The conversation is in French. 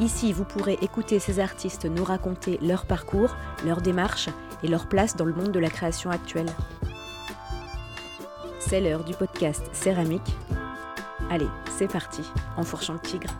Ici, vous pourrez écouter ces artistes nous raconter leur parcours, leur démarche et leur place dans le monde de la création actuelle. C'est l'heure du podcast Céramique. Allez, c'est parti, en fourchant le tigre.